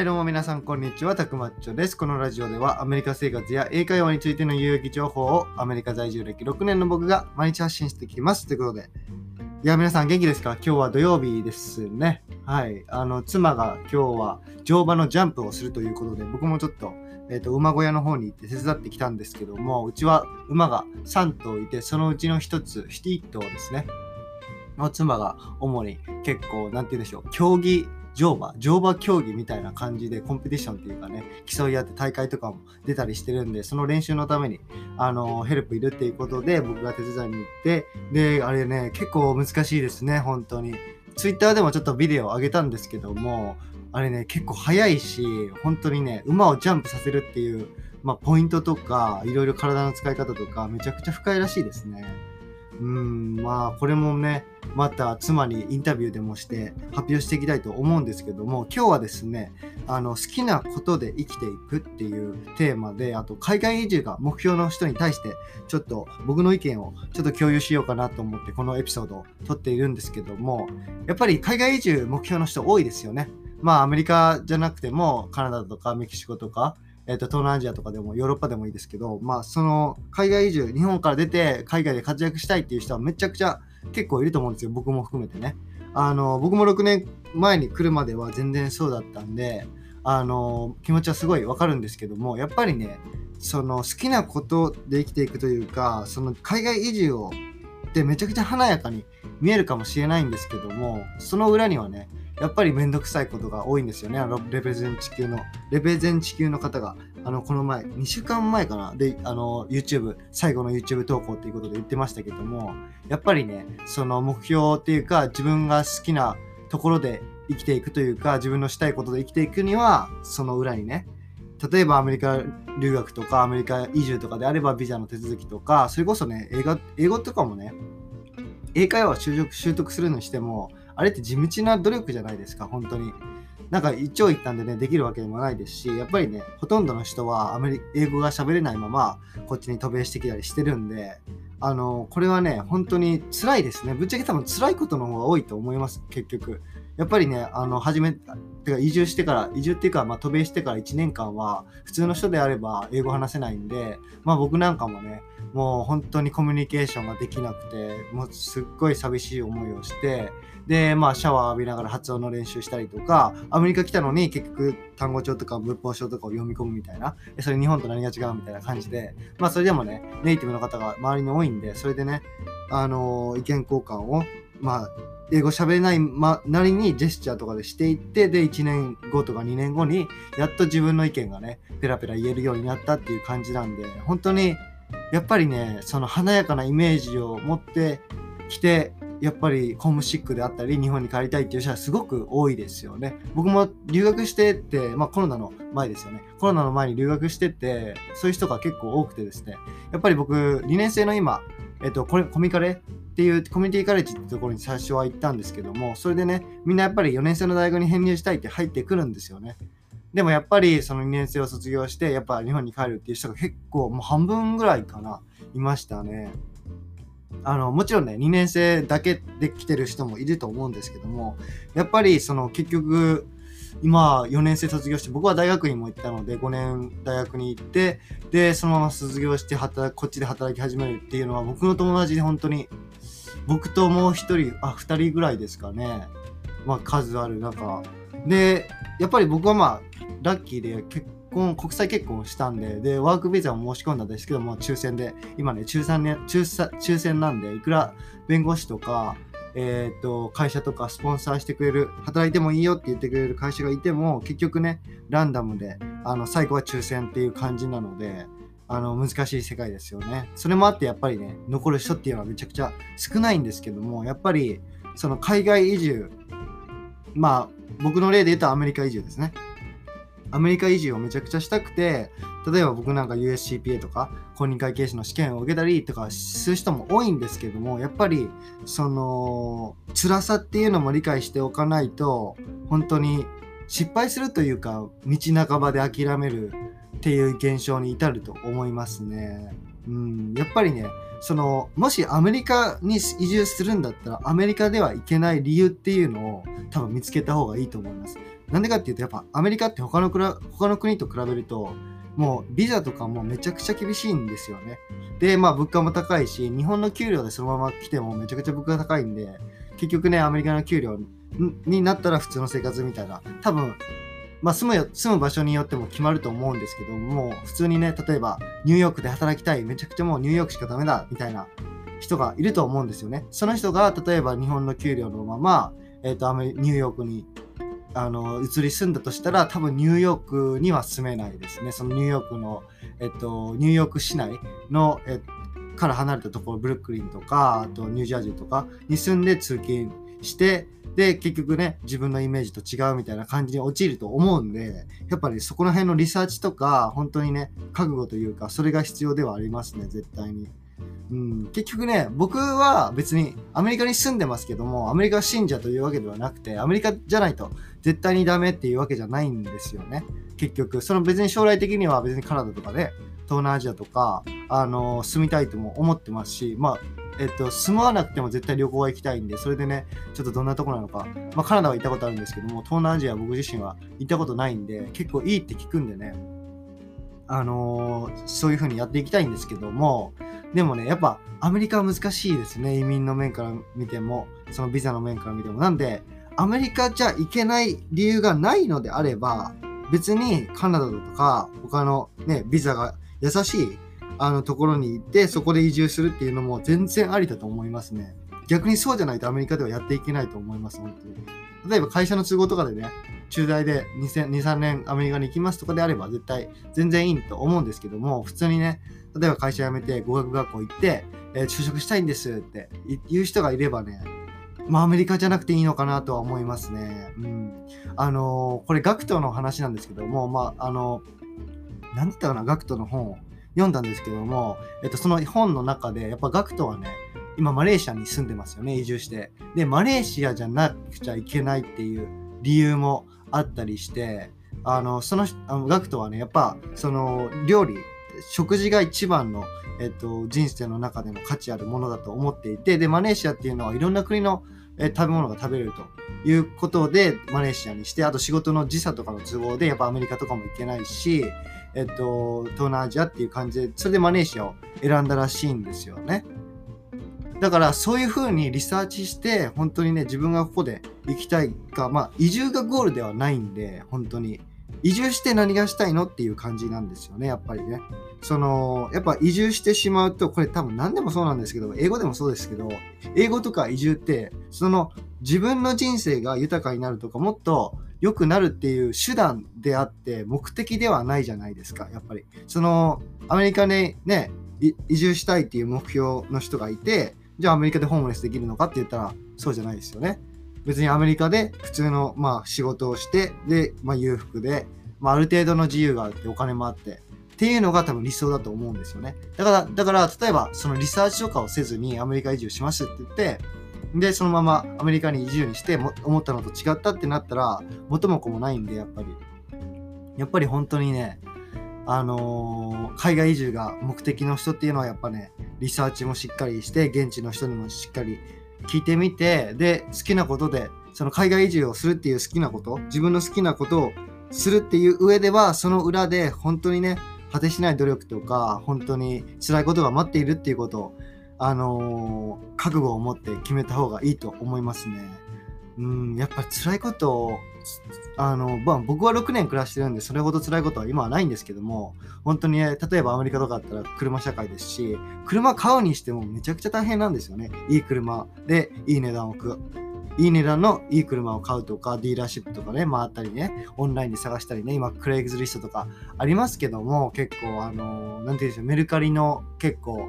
はい、どうも皆さん、こんにちは。たくまっちょです。このラジオでは、アメリカ生活や英会話についての有益情報を、アメリカ在住歴6年の僕が毎日発信してきます。ということで、いや、皆さん元気ですか？今日は土曜日ですね。はい。あの、妻が今日は乗馬のジャンプをするということで、僕もちょっと、えっ、ー、と、馬小屋の方に行って手伝ってきたんですけども、うちは馬が3頭いて、そのうちの1つ、1頭ですね。の妻が主に結構、なんて言うんでしょう、競技乗馬、乗馬競技みたいな感じでコンペティションっていうかね、競い合って大会とかも出たりしてるんで、その練習のために、あの、ヘルプいるっていうことで、僕が手伝いに行って、で、あれね、結構難しいですね、本当に。ツイッターでもちょっとビデオを上げたんですけども、あれね、結構速いし、本当にね、馬をジャンプさせるっていう、まあ、ポイントとか、いろいろ体の使い方とか、めちゃくちゃ深いらしいですね。うん、まあ、これもね、また妻にインタビューでもして発表していきたいと思うんですけども今日はですねあの好きなことで生きていくっていうテーマであと海外移住が目標の人に対してちょっと僕の意見をちょっと共有しようかなと思ってこのエピソードを撮っているんですけどもやっぱり海外移住目標の人多いですよね。まあアメリカじゃなくてもカナダとかメキシコとかえーと、東南アジアとかでもヨーロッパでもいいですけど、まあ、その海外移住日本から出て海外で活躍したいっていう人はめちゃくちゃ結構いると思うんですよ。僕も含めてね。あの僕も6年前に来るまでは全然そうだったんであの気持ちはすごいわかるんですけどもやっぱりねその好きなことで生きていくというかその海外移住をってめちゃくちゃ華やかに見えるかもしれないんですけどもその裏にはねやっぱりめんどくさいことが多いんですよね。あのレペゼン地球の、レペゼン地球の方が、あの、この前、2週間前かな、で、あの、YouTube、最後の YouTube 投稿っていうことで言ってましたけども、やっぱりね、その目標っていうか、自分が好きなところで生きていくというか、自分のしたいことで生きていくには、その裏にね、例えばアメリカ留学とかアメリカ移住とかであればビザの手続きとか、それこそね、英語英語とかもね、英会話を習得するにしても、あれって地道な努力じゃないですか、本当に。なんか一長一短でね、できるわけでもないですし、やっぱりね、ほとんどの人はアメリ英語が喋れないまま、こっちに渡米してきたりしてるんで、あの、これはね、本当に辛いですね。ぶっちゃけ多分辛いことの方が多いと思います、結局。やっぱりね、あの、初め、てか移住してから、移住っていうか、まあ、渡米してから1年間は、普通の人であれば英語話せないんで、まあ僕なんかもね、もう本当にコミュニケーションができなくて、もうすっごい寂しい思いをして、で、まあシャワー浴びながら発音の練習したりとか、アメリカ来たのに結局単語帳とか文法書とかを読み込むみたいな、それ日本と何が違うみたいな感じで、まあそれでもね、ネイティブの方が周りに多いんで、それでね、あのー、意見交換を、まあ、英語喋れない、ま、なりにジェスチャーとかでしていって、で、1年後とか2年後に、やっと自分の意見がね、ペラペラ言えるようになったっていう感じなんで、本当に、やっぱりね、その華やかなイメージを持ってきて、やっぱりホームシックであったり、日本に帰りたいっていう人はすごく多いですよね。僕も留学してって、まあコロナの前ですよね。コロナの前に留学してって、そういう人が結構多くてですね、やっぱり僕、2年生の今、えっと、これ、コミカレっていうコミュニティカレッジってところに最初は行ったんですけども、それでね、みんなやっぱり4年生の大学に編入したいって入ってくるんですよね。でもやっぱりその2年生を卒業して、やっぱ日本に帰るっていう人が結構もう半分ぐらいかな、いましたね。あの、もちろんね、2年生だけで来てる人もいると思うんですけども、やっぱりその結局、今4年生卒業して僕は大学院も行ったので5年大学に行ってでそのまま卒業して働こっちで働き始めるっていうのは僕の友達で本当に僕ともう1人あ2人ぐらいですかね。まあ数ある中。でやっぱり僕はまあラッキーで結構婚国際結婚をしたんででワークビザも申し込んだんですけども抽選で今ね抽選,、ね、抽抽選なんでいくら弁護士とかえーと、会社とかスポンサーしてくれる働いてもいいよって言ってくれる会社がいても結局ねランダムであの最後は抽選っていう感じなのであの難しい世界ですよね。それもあってやっぱりね残る人っていうのはめちゃくちゃ少ないんですけどもやっぱりその海外移住まあ僕の例で言うとアメリカ移住ですね。アメリカ移住をめちゃくちゃしたくて例えば僕なんか USCPA とか公認会計士の試験を受けたりとかする人も多いんですけどもやっぱりその辛さっていうのも理解しておかないと本当に失敗するというか道半ばで諦めるっていう現象に至ると思いますね。うん、やっぱりねそのもしアメリカに移住するんだったらアメリカでは行けない理由っていうのを多分見つけた方がいいと思います。なんでかっていうとやっぱアメリカって他の他の国と比べるともうビザとかもめちゃくちゃ厳しいんですよね。で、まあ物価も高いし、日本の給料でそのまま来てもめちゃくちゃ物価が高いんで、結局ね、アメリカの給料になったら普通の生活みたいな、多分、まあ住む住む場所によっても決まると思うんですけども、普通にね、例えばニューヨークで働きたい、めちゃくちゃもうニューヨークしかダメだ、みたいな人がいると思うんですよね。その人が例えば日本の給料のまま、えっ、ー、と、ニューヨークにあの移り住んだとしたら多分ニューヨークには住めないですね。そのニューヨークの、えっと、ニューヨーク市内の、えから離れたところ、ブルックリンとか、あとニュージャージーとかに住んで通勤して、で、結局ね、自分のイメージと違うみたいな感じに陥ると思うんで、やっぱりそこら辺のリサーチとか、本当にね、覚悟というか、それが必要ではありますね、絶対に。うん、結局ね、僕は別にアメリカに住んでますけども、アメリカ信者というわけではなくて、アメリカじゃないと絶対にダメっていうわけじゃないんですよね。結局、その別に将来的には別にカナダとかで、東南アジアとか、あの住みたいとも思ってますし、まあ、えっと、住まわなくても絶対旅行は行きたいんで、それでね、ちょっとどんなとこなのか、まあ、カナダは行ったことあるんですけども、東南アジア僕自身は行ったことないんで、結構いいって聞くんでね、あのー、そういう風にやっていきたいんですけども、でもね、やっぱアメリカは難しいですね。移民の面から見ても、そのビザの面から見ても。なんで、アメリカじゃ行けない理由がないのであれば、別にカナダとか他のね、ビザが優しいあのところに行ってそこで移住するっていうのも全然ありだと思いますね。逆にそうじゃないとアメリカではやっていけないと思います、本当に。例えば会社の都合とかでね、駐在で2、3年アメリカに行きますとかであれば絶対全然いいと思うんですけども、普通にね、例えば会社辞めて語学学校行って、えー、就職したいんですって言う人がいればね、まあアメリカじゃなくていいのかなとは思いますね。うん。あのー、これ学徒の話なんですけども、まああのー、なんだったかな、学徒の本を読んだんですけども、えっと、その本の中で、やっぱ学徒はね、今マレーシアに住んでますよね、移住して。で、マレーシアじゃなくちゃいけないっていう理由もあったりして、あの、その、あの学徒はね、やっぱ、その、料理、食事が一番の、えっと、人生の中での価値あるものだと思っていてでマレーシアっていうのはいろんな国の、え食べ物が食べれるということでマレーシアにしてあと仕事の時差とかの都合でやっぱアメリカとかも行けないし、えっと、東南アジアっていう感じでそれでマレーシアを選んだらしいんですよね。だからそういうふうにリサーチして本当にね自分がここで行きたいかまあ移住がゴールではないんで本当に移住して何がしたいのっていう感じなんですよね、やっぱりね。その、やっぱ移住してしまうと、これ多分何でもそうなんですけど、英語でもそうですけど、英語とか移住って、その自分の人生が豊かになるとか、もっと良くなるっていう手段であって、目的ではないじゃないですか、やっぱり。その、アメリカにね、移住したいっていう目標の人がいて、じゃあアメリカでホームレスできるのかって言ったら、そうじゃないですよね。別にアメリカで普通の、まあ、仕事をして、で、まあ、裕福で、まあ、ある程度の自由があって、お金もあって、っていうのが多分理想だと思うんですよね。だから、だから、例えば、そのリサーチとかをせずにアメリカ移住しますって言って、で、そのままアメリカに移住にしても思ったのと違ったってなったら、元も子もないんで、やっぱり。やっぱり本当にね、あのー、海外移住が目的の人っていうのはやっぱね、リサーチもしっかりして、現地の人にもしっかり聞いてみて、で、好きなことで、その海外移住をするっていう好きなこと、自分の好きなことをするっていう上では、その裏で本当にね、果てしない努力とか、本当に辛いことが待っているっていうことを、あのー、覚悟を持って決めた方がいいと思いますね。うん、やっぱ辛いことを、あの、まあ、僕は6年暮らしてるんで、それほど辛いことは今はないんですけども、本当にね、例えばアメリカとかだったら車社会ですし、車買うにしてもめちゃくちゃ大変なんですよね。いい車でいい値段を置くいい値段のいい車を買うとか、ディーラーシップとかね、回ったりね、オンラインで探したりね、今、クレイグズリストとかありますけども、結構、あの、なんていうんでしょう、メルカリの結構、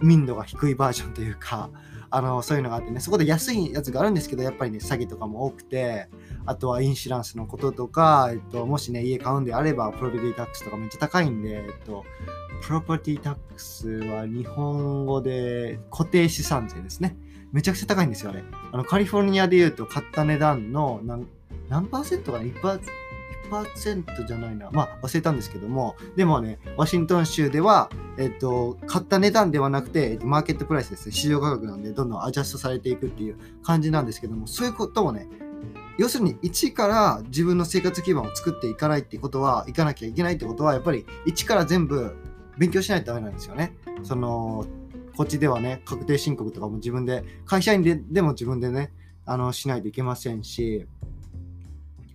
民度が低いバージョンというか、あの、そういうのがあってね、そこで安いやつがあるんですけど、やっぱりね、詐欺とかも多くて、あとはインシュランスのこととか、えっと、もしね、家買うんであれば、プロペティタックスとかめっちゃ高いんで、えっと、プロパティタックスは日本語で固定資産税ですね。めちゃくちゃ高いんですよ、あれ。あの、カリフォルニアで言うと買った値段の何何パーセントかな？1%, 100%じゃないな。まあ忘れたんですけども、でもね、ワシントン州では、えっと、買った値段ではなくて、マーケットプライスですね、市場価格なんで、どんどんアジャストされていくっていう感じなんですけども、そういうことをね、要するに1から自分の生活基盤を作っていかないってことは、いかなきゃいけないってことは、やっぱり1から全部勉強しないとダメなんですよね。その、こっちではね、確定申告とかも自分で、会社員ででも自分でね、あの、しないといけませんし、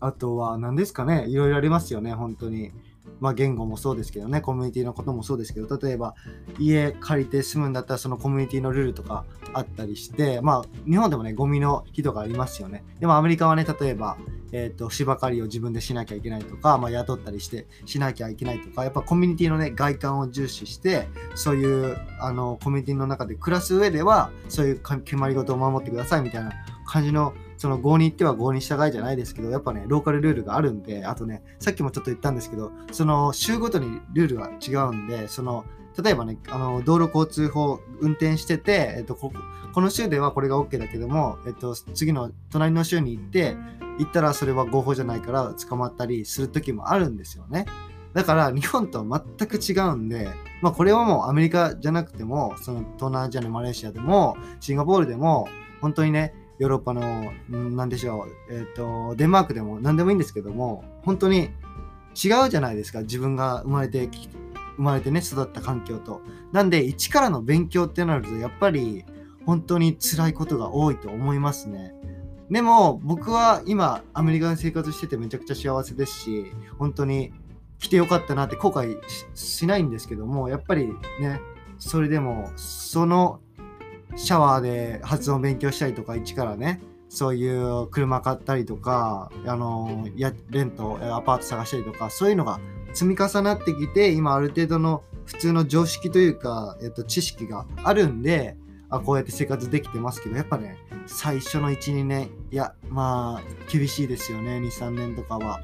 あとは何ですかね、いろいろありますよね、本当に。まあ、言語もそうですけどね、コミュニティのこともそうですけど、例えば家借りて住むんだったらそのコミュニティのルールとかあったりして、まあ、日本でもね、ゴミの日とかありますよね。でもアメリカはね、例えば、えっ、ー、と、芝刈りを自分でしなきゃいけないとか、まあ、雇ったりしてしなきゃいけないとか、やっぱコミュニティのね、外観を重視して、そういう、あの、コミュニティの中で暮らす上では、そういう決まり事を守ってくださいみたいな感じのその合に行っては合に従いじゃないですけど、やっぱね、ローカルルールがあるんで、あとね、さっきもちょっと言ったんですけど、その州ごとにルールが違うんで、その、例えばね、あの道路交通法運転してて、えっと、ここの州ではこれが OK だけども、えっと、次の隣の州に行って、行ったらそれは合法じゃないから捕まったりする時もあるんですよね。だから日本とは全く違うんで、まあこれはもうアメリカじゃなくても、その東南アジアのマレーシアでも、シンガポールでも、本当にね、ヨーロッパの、なんでしょう、えっ、ー、と、デンマークでも何でもいいんですけども、本当に違うじゃないですか、自分が生まれて生まれてね、育った環境と。なんで、一からの勉強ってなると、やっぱり本当に辛いことが多いと思いますね。でも、僕は今、アメリカで生活しててめちゃくちゃ幸せですし、本当に来てよかったなって後悔しないんですけども、やっぱりね、それでも、そのシャワーで発音勉強したりとか、一からね、そういう車買ったりとか、あの、や、レント、アパート探したりとか、そういうのが積み重なってきて、今ある程度の普通の常識というか、えっと、知識があるんで、あこうやって生活できてますけど、やっぱね、最初の1、2年、いや、まあ、厳しいですよね、2、3年とかは。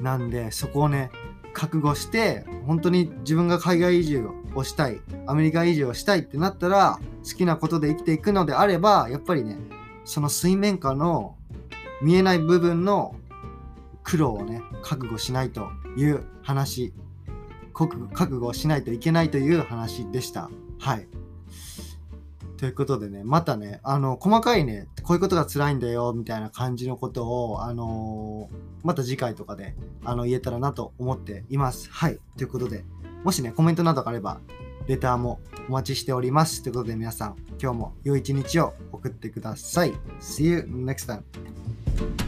なんで、そこをね、覚悟して、本当に自分が海外移住ををしたい、アメリカ移住をしたいってなったら、好きなことで生きていくのであれば、やっぱりね、その水面下の見えない部分の苦労をね、覚悟しないという話、覚悟しないといけないという話でした。はい。ということでね、またね、あの、細かいね、こういうことが辛いんだよ、みたいな感じのことを、あのー、また次回とかで、あの、言えたらなと思っています。はい。ということで、もしね、コメントなどがあれば、レターもお待ちしております。ということで皆さん、今日も良い一日を送ってください。See you next time.